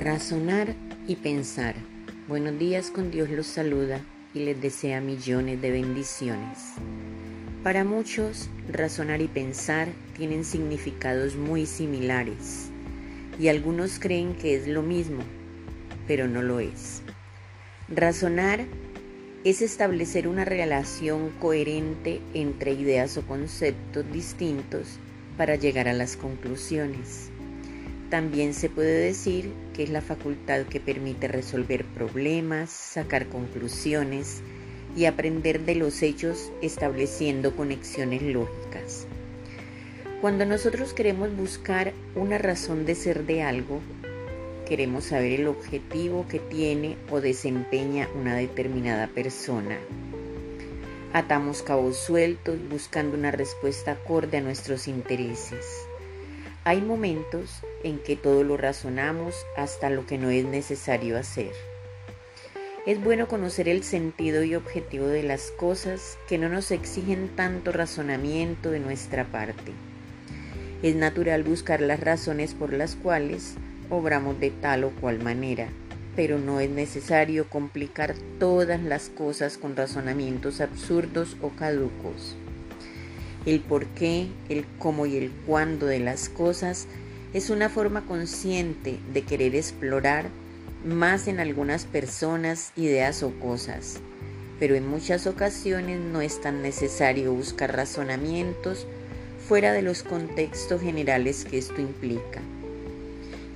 Razonar y pensar. Buenos días, con Dios los saluda y les desea millones de bendiciones. Para muchos, razonar y pensar tienen significados muy similares y algunos creen que es lo mismo, pero no lo es. Razonar es establecer una relación coherente entre ideas o conceptos distintos para llegar a las conclusiones. También se puede decir que es la facultad que permite resolver problemas, sacar conclusiones y aprender de los hechos estableciendo conexiones lógicas. Cuando nosotros queremos buscar una razón de ser de algo, queremos saber el objetivo que tiene o desempeña una determinada persona. Atamos cabos sueltos buscando una respuesta acorde a nuestros intereses. Hay momentos en que todo lo razonamos hasta lo que no es necesario hacer. Es bueno conocer el sentido y objetivo de las cosas que no nos exigen tanto razonamiento de nuestra parte. Es natural buscar las razones por las cuales obramos de tal o cual manera, pero no es necesario complicar todas las cosas con razonamientos absurdos o caducos. El por qué, el cómo y el cuándo de las cosas es una forma consciente de querer explorar más en algunas personas, ideas o cosas, pero en muchas ocasiones no es tan necesario buscar razonamientos fuera de los contextos generales que esto implica.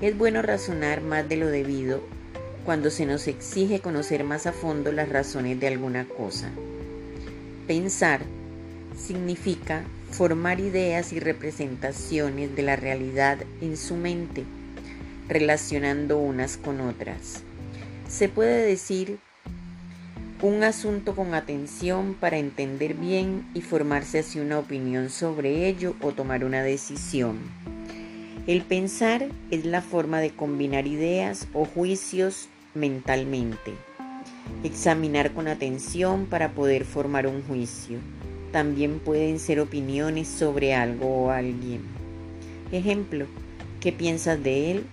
Es bueno razonar más de lo debido cuando se nos exige conocer más a fondo las razones de alguna cosa. Pensar significa formar ideas y representaciones de la realidad en su mente, relacionando unas con otras. Se puede decir un asunto con atención para entender bien y formarse así una opinión sobre ello o tomar una decisión. El pensar es la forma de combinar ideas o juicios mentalmente. Examinar con atención para poder formar un juicio también pueden ser opiniones sobre algo o alguien. Ejemplo, ¿qué piensas de él?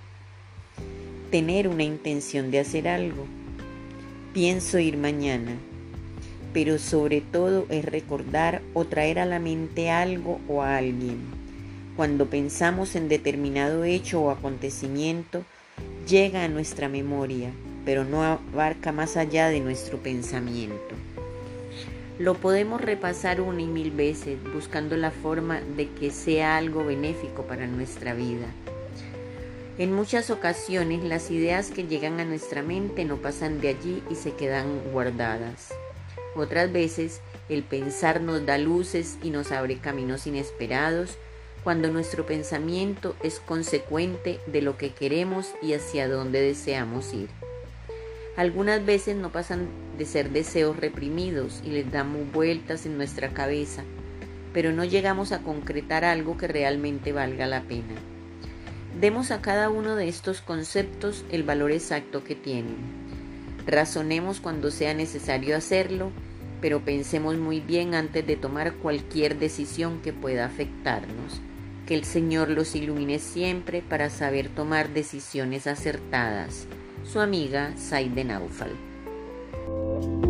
Tener una intención de hacer algo. Pienso ir mañana. Pero sobre todo es recordar o traer a la mente algo o a alguien. Cuando pensamos en determinado hecho o acontecimiento, llega a nuestra memoria, pero no abarca más allá de nuestro pensamiento. Lo podemos repasar una y mil veces buscando la forma de que sea algo benéfico para nuestra vida. En muchas ocasiones las ideas que llegan a nuestra mente no pasan de allí y se quedan guardadas. Otras veces el pensar nos da luces y nos abre caminos inesperados cuando nuestro pensamiento es consecuente de lo que queremos y hacia dónde deseamos ir. Algunas veces no pasan de ser deseos reprimidos y les damos vueltas en nuestra cabeza, pero no llegamos a concretar algo que realmente valga la pena. Demos a cada uno de estos conceptos el valor exacto que tienen. Razonemos cuando sea necesario hacerlo, pero pensemos muy bien antes de tomar cualquier decisión que pueda afectarnos. Que el Señor los ilumine siempre para saber tomar decisiones acertadas su amiga Saide Naufal. Bye.